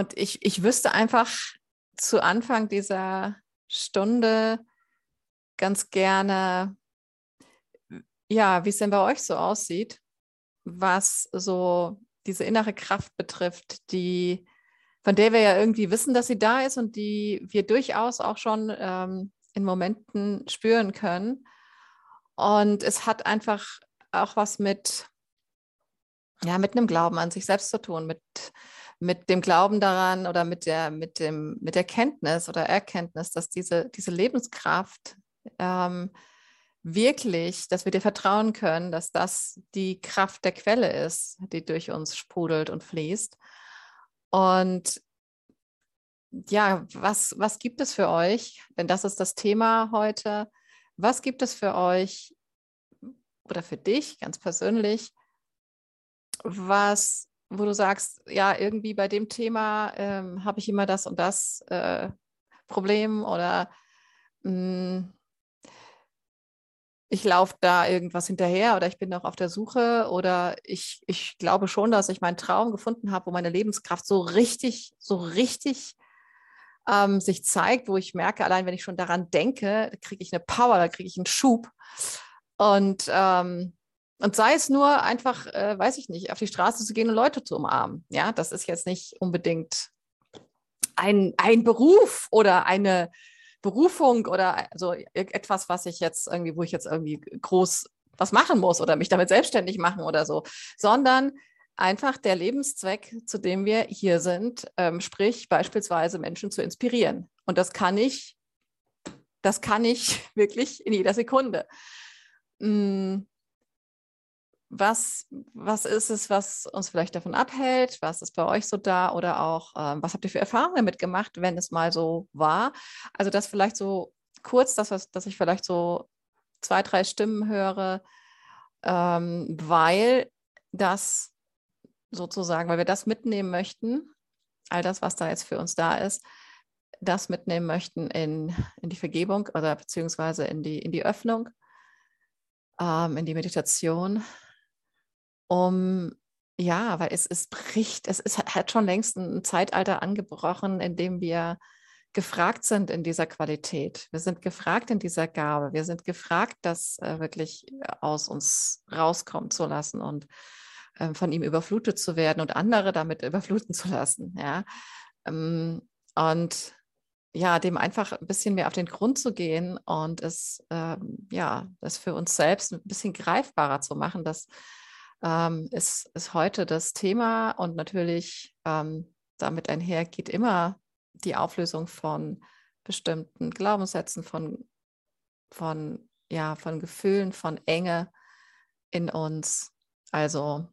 und ich, ich wüsste einfach zu Anfang dieser Stunde ganz gerne, ja, wie es denn bei euch so aussieht, was so diese innere Kraft betrifft, die, von der wir ja irgendwie wissen, dass sie da ist und die wir durchaus auch schon ähm, in Momenten spüren können. Und es hat einfach auch was mit, ja, mit einem Glauben an sich selbst zu tun, mit, mit dem Glauben daran oder mit der, mit dem, mit der Kenntnis oder Erkenntnis, dass diese, diese Lebenskraft ähm, wirklich, dass wir dir vertrauen können, dass das die Kraft der Quelle ist, die durch uns sprudelt und fließt. Und ja, was, was gibt es für euch? Denn das ist das Thema heute. Was gibt es für euch oder für dich ganz persönlich, was, wo du sagst, ja, irgendwie bei dem Thema ähm, habe ich immer das und das äh, Problem oder mh, hm, ich laufe da irgendwas hinterher oder ich bin noch auf der Suche oder ich, ich glaube schon, dass ich meinen Traum gefunden habe, wo meine Lebenskraft so richtig, so richtig ähm, sich zeigt, wo ich merke, allein wenn ich schon daran denke, kriege ich eine Power, da kriege ich einen Schub. Und, ähm, und sei es nur einfach, äh, weiß ich nicht, auf die Straße zu gehen und Leute zu umarmen. Ja, das ist jetzt nicht unbedingt ein, ein Beruf oder eine Berufung oder also etwas, was ich jetzt irgendwie, wo ich jetzt irgendwie groß was machen muss oder mich damit selbstständig machen oder so, sondern einfach der Lebenszweck, zu dem wir hier sind, ähm, sprich beispielsweise Menschen zu inspirieren. Und das kann ich, das kann ich wirklich in jeder Sekunde. Hm, was, was ist es, was uns vielleicht davon abhält? Was ist bei euch so da? Oder auch, ähm, was habt ihr für Erfahrungen damit gemacht, wenn es mal so war? Also das vielleicht so kurz, dass, dass ich vielleicht so zwei, drei Stimmen höre, ähm, weil das sozusagen, weil wir das mitnehmen möchten, all das, was da jetzt für uns da ist, das mitnehmen möchten in, in die Vergebung oder beziehungsweise in die, in die Öffnung, ähm, in die Meditation um ja, weil es, es bricht, es, es hat schon längst ein Zeitalter angebrochen, in dem wir gefragt sind in dieser Qualität. Wir sind gefragt in dieser Gabe. Wir sind gefragt, das äh, wirklich aus uns rauskommen zu lassen und äh, von ihm überflutet zu werden und andere damit überfluten zu lassen. Ja? Ähm, und ja, dem einfach ein bisschen mehr auf den Grund zu gehen und es ähm, ja, das für uns selbst ein bisschen greifbarer zu machen, dass ähm, ist, ist heute das Thema und natürlich ähm, damit einher geht immer die Auflösung von bestimmten Glaubenssätzen, von, von, ja, von Gefühlen, von Enge in uns. Also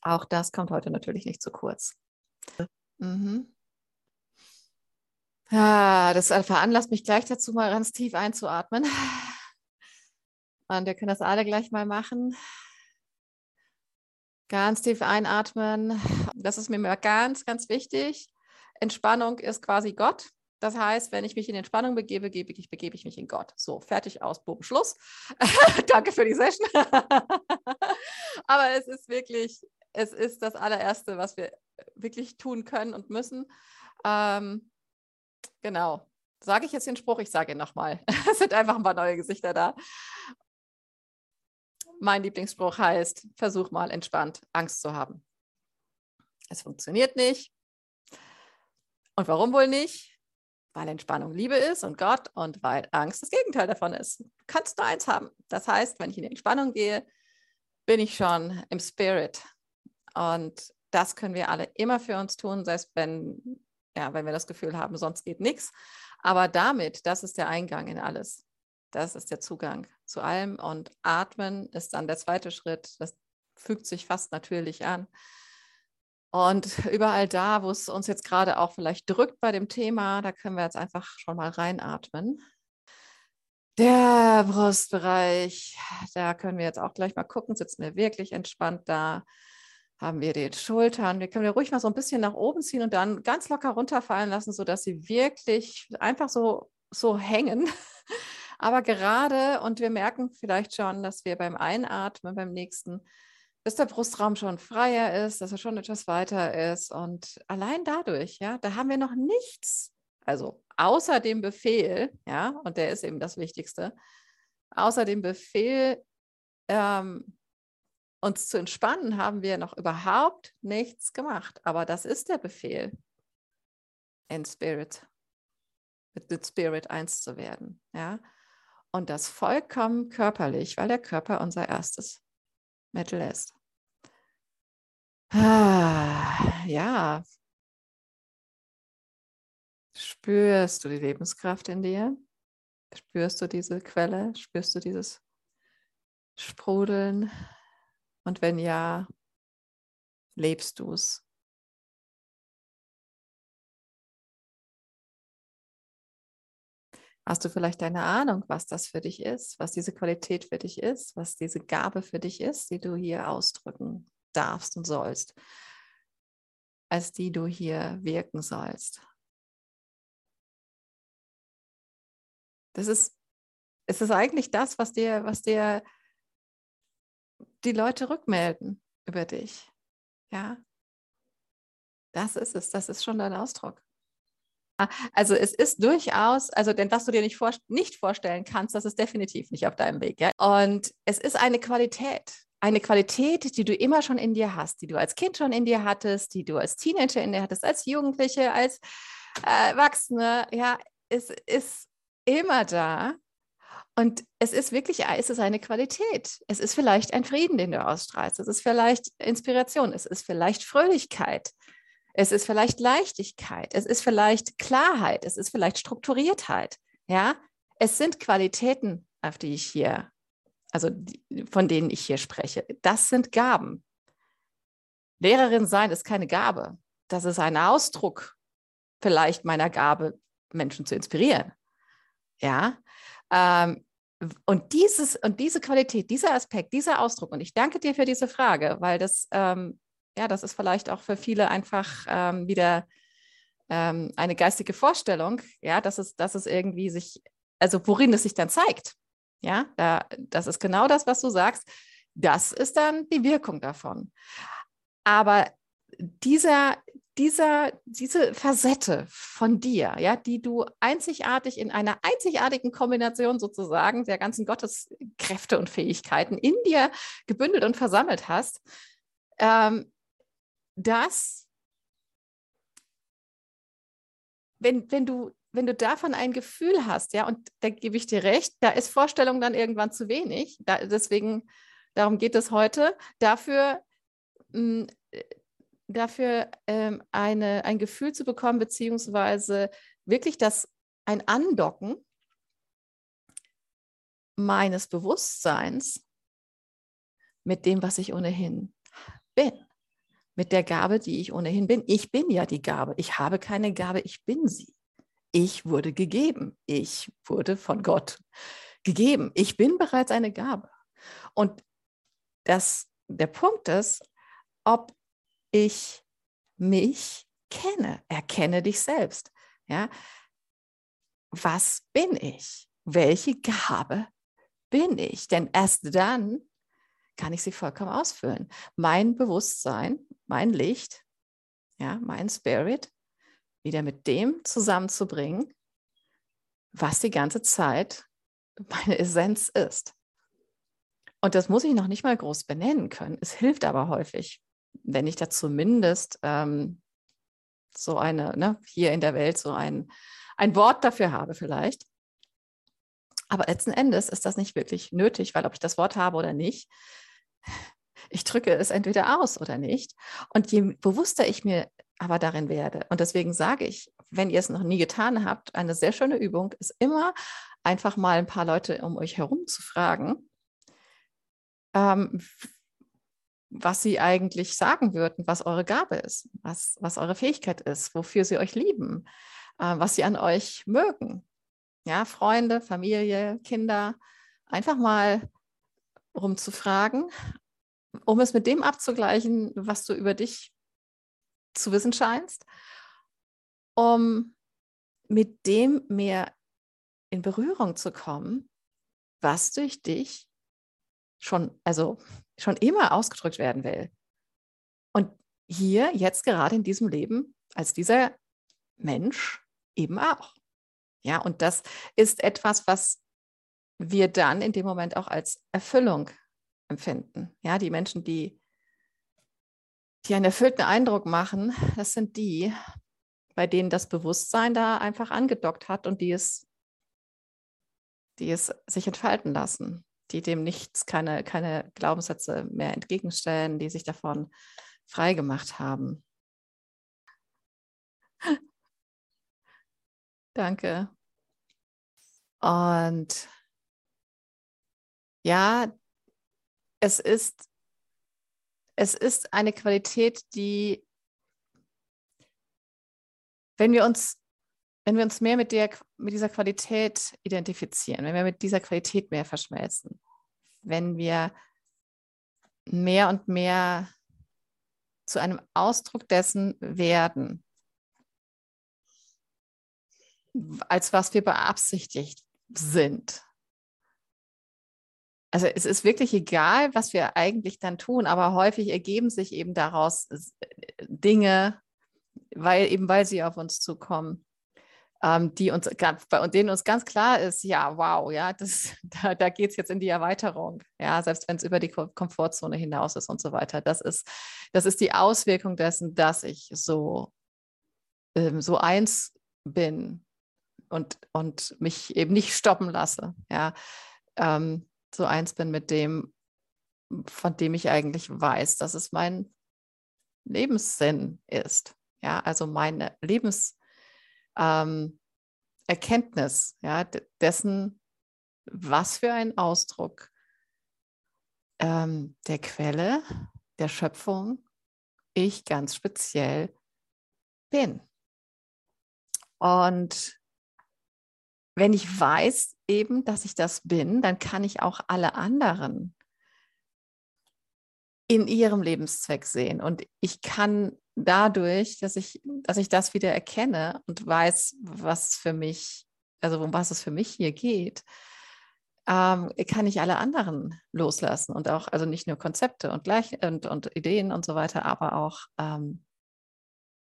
auch das kommt heute natürlich nicht zu kurz. Mhm. Ja, das veranlasst mich gleich dazu, mal ganz tief einzuatmen. Und wir können das alle gleich mal machen. Ganz tief einatmen. Das ist mir immer ganz, ganz wichtig. Entspannung ist quasi Gott. Das heißt, wenn ich mich in Entspannung begebe, begebe ich, begebe ich mich in Gott. So, fertig aus, Boom, Schluss. Danke für die Session. Aber es ist wirklich, es ist das allererste, was wir wirklich tun können und müssen. Ähm, genau. Sage ich jetzt den Spruch? Ich sage ihn nochmal. es sind einfach ein paar neue Gesichter da. Mein Lieblingsspruch heißt, versuch mal entspannt Angst zu haben. Es funktioniert nicht. Und warum wohl nicht? Weil Entspannung Liebe ist und Gott und weil Angst das Gegenteil davon ist. Du kannst nur eins haben. Das heißt, wenn ich in die Entspannung gehe, bin ich schon im Spirit. Und das können wir alle immer für uns tun, selbst wenn, ja, wenn wir das Gefühl haben, sonst geht nichts. Aber damit, das ist der Eingang in alles. Das ist der Zugang zu allem. Und atmen ist dann der zweite Schritt. Das fügt sich fast natürlich an. Und überall da, wo es uns jetzt gerade auch vielleicht drückt bei dem Thema, da können wir jetzt einfach schon mal reinatmen. Der Brustbereich, da können wir jetzt auch gleich mal gucken, sitzen wir wirklich entspannt da, haben wir die Schultern, wir können wir ruhig mal so ein bisschen nach oben ziehen und dann ganz locker runterfallen lassen, sodass sie wirklich einfach so, so hängen. Aber gerade, und wir merken vielleicht schon, dass wir beim Einatmen, beim nächsten, bis der Brustraum schon freier ist, dass er schon etwas weiter ist. Und allein dadurch, ja, da haben wir noch nichts, also außer dem Befehl, ja, und der ist eben das Wichtigste, außer dem Befehl, ähm, uns zu entspannen, haben wir noch überhaupt nichts gemacht. Aber das ist der Befehl, in Spirit, mit, mit Spirit eins zu werden, ja. Und das vollkommen körperlich, weil der Körper unser erstes Mittel ist. Ah, ja. Spürst du die Lebenskraft in dir? Spürst du diese Quelle? Spürst du dieses Sprudeln? Und wenn ja, lebst du es? Hast du vielleicht eine Ahnung, was das für dich ist, was diese Qualität für dich ist, was diese Gabe für dich ist, die du hier ausdrücken darfst und sollst, als die du hier wirken sollst? Das ist, es ist eigentlich das, was dir, was dir die Leute rückmelden über dich. Ja, das ist es, das ist schon dein Ausdruck. Also es ist durchaus, also denn was du dir nicht, vor, nicht vorstellen kannst, das ist definitiv nicht auf deinem Weg. Ja? Und es ist eine Qualität, eine Qualität, die du immer schon in dir hast, die du als Kind schon in dir hattest, die du als Teenager in dir hattest, als Jugendliche, als äh, Erwachsene. Ja, es ist immer da. Und es ist wirklich, es ist eine Qualität. Es ist vielleicht ein Frieden, den du ausstrahlst. Es ist vielleicht Inspiration. Es ist vielleicht Fröhlichkeit. Es ist vielleicht Leichtigkeit, es ist vielleicht Klarheit, es ist vielleicht Strukturiertheit. Ja, es sind Qualitäten, auf die ich hier, also die, von denen ich hier spreche. Das sind Gaben. Lehrerin sein ist keine Gabe. Das ist ein Ausdruck vielleicht meiner Gabe, Menschen zu inspirieren. Ja, ähm, und, dieses, und diese Qualität, dieser Aspekt, dieser Ausdruck, und ich danke dir für diese Frage, weil das ähm, ja, das ist vielleicht auch für viele einfach ähm, wieder ähm, eine geistige Vorstellung, ja, dass es, dass es irgendwie sich, also worin es sich dann zeigt. Ja, da, das ist genau das, was du sagst. Das ist dann die Wirkung davon. Aber dieser, dieser, diese Facette von dir, ja, die du einzigartig in einer einzigartigen Kombination sozusagen der ganzen Gotteskräfte und Fähigkeiten in dir gebündelt und versammelt hast, ähm, dass, wenn, wenn, du, wenn du davon ein Gefühl hast, ja, und da gebe ich dir recht, da ist Vorstellung dann irgendwann zu wenig. Da, deswegen, darum geht es heute, dafür, mh, hm, dafür ähm, eine, ein Gefühl zu bekommen, beziehungsweise wirklich das ein Andocken meines Bewusstseins mit dem, was ich ohnehin bin mit der Gabe, die ich ohnehin bin. Ich bin ja die Gabe. Ich habe keine Gabe, ich bin sie. Ich wurde gegeben. Ich wurde von Gott gegeben. Ich bin bereits eine Gabe. Und das, der Punkt ist, ob ich mich kenne. Erkenne dich selbst. Ja? Was bin ich? Welche Gabe bin ich? Denn erst dann kann ich sie vollkommen ausfüllen. Mein Bewusstsein, mein Licht, ja, mein Spirit, wieder mit dem zusammenzubringen, was die ganze Zeit meine Essenz ist. Und das muss ich noch nicht mal groß benennen können. Es hilft aber häufig, wenn ich da zumindest ähm, so eine, ne, hier in der Welt so ein, ein Wort dafür habe vielleicht. Aber letzten Endes ist das nicht wirklich nötig, weil ob ich das Wort habe oder nicht, ich drücke es entweder aus oder nicht. Und je bewusster ich mir aber darin werde, und deswegen sage ich, wenn ihr es noch nie getan habt, eine sehr schöne Übung ist immer einfach mal ein paar Leute um euch herum zu fragen, ähm, was sie eigentlich sagen würden, was eure Gabe ist, was, was eure Fähigkeit ist, wofür sie euch lieben, äh, was sie an euch mögen. Ja, Freunde, Familie, Kinder, einfach mal rumzufragen, um es mit dem abzugleichen, was du über dich zu wissen scheinst, um mit dem mehr in Berührung zu kommen, was durch dich schon, also schon immer ausgedrückt werden will. Und hier, jetzt gerade in diesem Leben, als dieser Mensch eben auch. Ja, und das ist etwas, was wir dann in dem Moment auch als Erfüllung empfinden. Ja, die Menschen, die, die einen erfüllten Eindruck machen, das sind die, bei denen das Bewusstsein da einfach angedockt hat und die es, die es sich entfalten lassen, die dem nichts, keine, keine Glaubenssätze mehr entgegenstellen, die sich davon frei gemacht haben. Danke. Und ja, es ist, es ist eine Qualität, die, wenn wir uns, wenn wir uns mehr mit, der, mit dieser Qualität identifizieren, wenn wir mit dieser Qualität mehr verschmelzen, wenn wir mehr und mehr zu einem Ausdruck dessen werden, als was wir beabsichtigt sind. Also es ist wirklich egal, was wir eigentlich dann tun, aber häufig ergeben sich eben daraus Dinge, weil eben weil sie auf uns zukommen, ähm, die uns bei denen uns ganz klar ist, ja, wow, ja, das, da, da geht es jetzt in die Erweiterung, ja, selbst wenn es über die Komfortzone hinaus ist und so weiter. Das ist, das ist die Auswirkung dessen, dass ich so, ähm, so eins bin und, und mich eben nicht stoppen lasse. Ja, ähm, so eins bin mit dem, von dem ich eigentlich weiß, dass es mein Lebenssinn ist. Ja, also meine Lebenserkenntnis, ähm, ja, dessen, was für ein Ausdruck ähm, der Quelle, der Schöpfung ich ganz speziell bin. Und wenn ich weiß eben, dass ich das bin, dann kann ich auch alle anderen in ihrem Lebenszweck sehen. Und ich kann dadurch, dass ich, dass ich das wieder erkenne und weiß, was für mich, also um was es für mich hier geht, ähm, kann ich alle anderen loslassen und auch, also nicht nur Konzepte und, gleich, und, und Ideen und so weiter, aber auch ähm,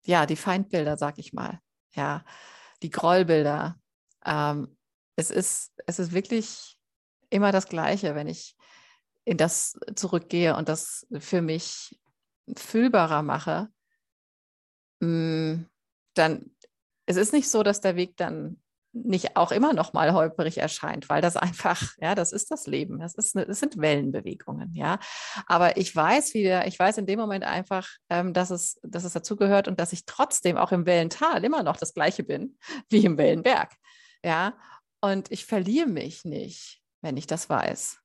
ja, die Feindbilder, sag ich mal, ja, die Grollbilder, ähm, es, ist, es ist wirklich immer das Gleiche, wenn ich in das zurückgehe und das für mich fühlbarer mache, mm, dann es ist nicht so, dass der Weg dann nicht auch immer noch mal holperig erscheint, weil das einfach, ja, das ist das Leben. Das, ist das sind Wellenbewegungen, ja. Aber ich weiß wieder, ich weiß in dem Moment einfach, ähm, dass, es, dass es dazugehört und dass ich trotzdem auch im Wellental immer noch das Gleiche bin wie im Wellenberg. Ja, und ich verliere mich nicht, wenn ich das weiß.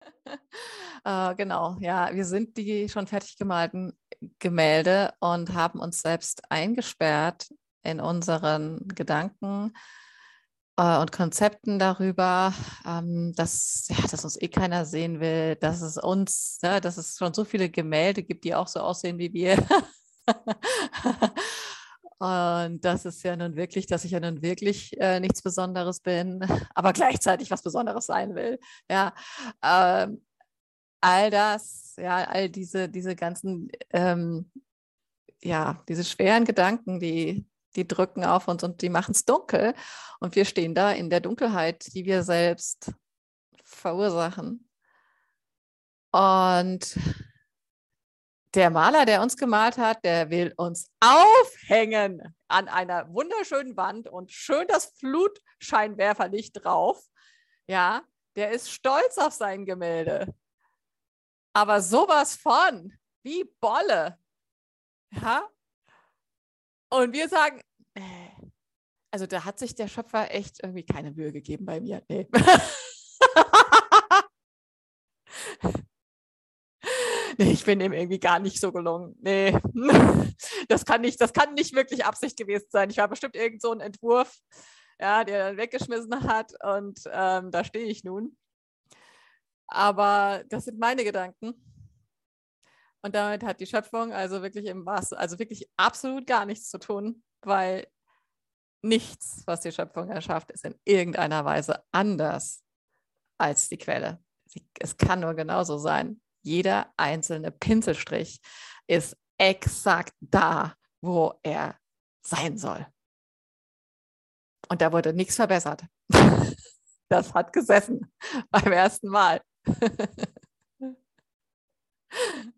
äh, genau, ja, wir sind die schon fertig gemalten Gemälde und haben uns selbst eingesperrt in unseren Gedanken äh, und Konzepten darüber, ähm, dass, ja, dass uns eh keiner sehen will, dass es uns, ja, dass es schon so viele Gemälde gibt, die auch so aussehen wie wir. Und das ist ja nun wirklich, dass ich ja nun wirklich äh, nichts Besonderes bin, aber gleichzeitig was Besonderes sein will. Ja, ähm, all das, ja, all diese, diese ganzen, ähm, ja, diese schweren Gedanken, die, die drücken auf uns und die machen es dunkel. Und wir stehen da in der Dunkelheit, die wir selbst verursachen. Und der Maler, der uns gemalt hat, der will uns aufhängen an einer wunderschönen Wand und schön das Flutscheinwerferlicht drauf. Ja, der ist stolz auf sein Gemälde. Aber sowas von, wie Bolle. Ja? Und wir sagen, äh, also da hat sich der Schöpfer echt irgendwie keine Mühe gegeben bei mir. Nee. nee, ich bin ihm irgendwie gar nicht so gelungen. Nee, das kann nicht, das kann nicht wirklich Absicht gewesen sein. Ich war bestimmt irgend so ein Entwurf, ja, der dann weggeschmissen hat und ähm, da stehe ich nun. Aber das sind meine Gedanken. Und damit hat die Schöpfung also wirklich im was, also wirklich absolut gar nichts zu tun, weil nichts, was die Schöpfung erschafft, ist in irgendeiner Weise anders als die Quelle. Es kann nur genauso sein. Jeder einzelne Pinselstrich ist exakt da, wo er sein soll. Und da wurde nichts verbessert. Das hat gesessen beim ersten Mal.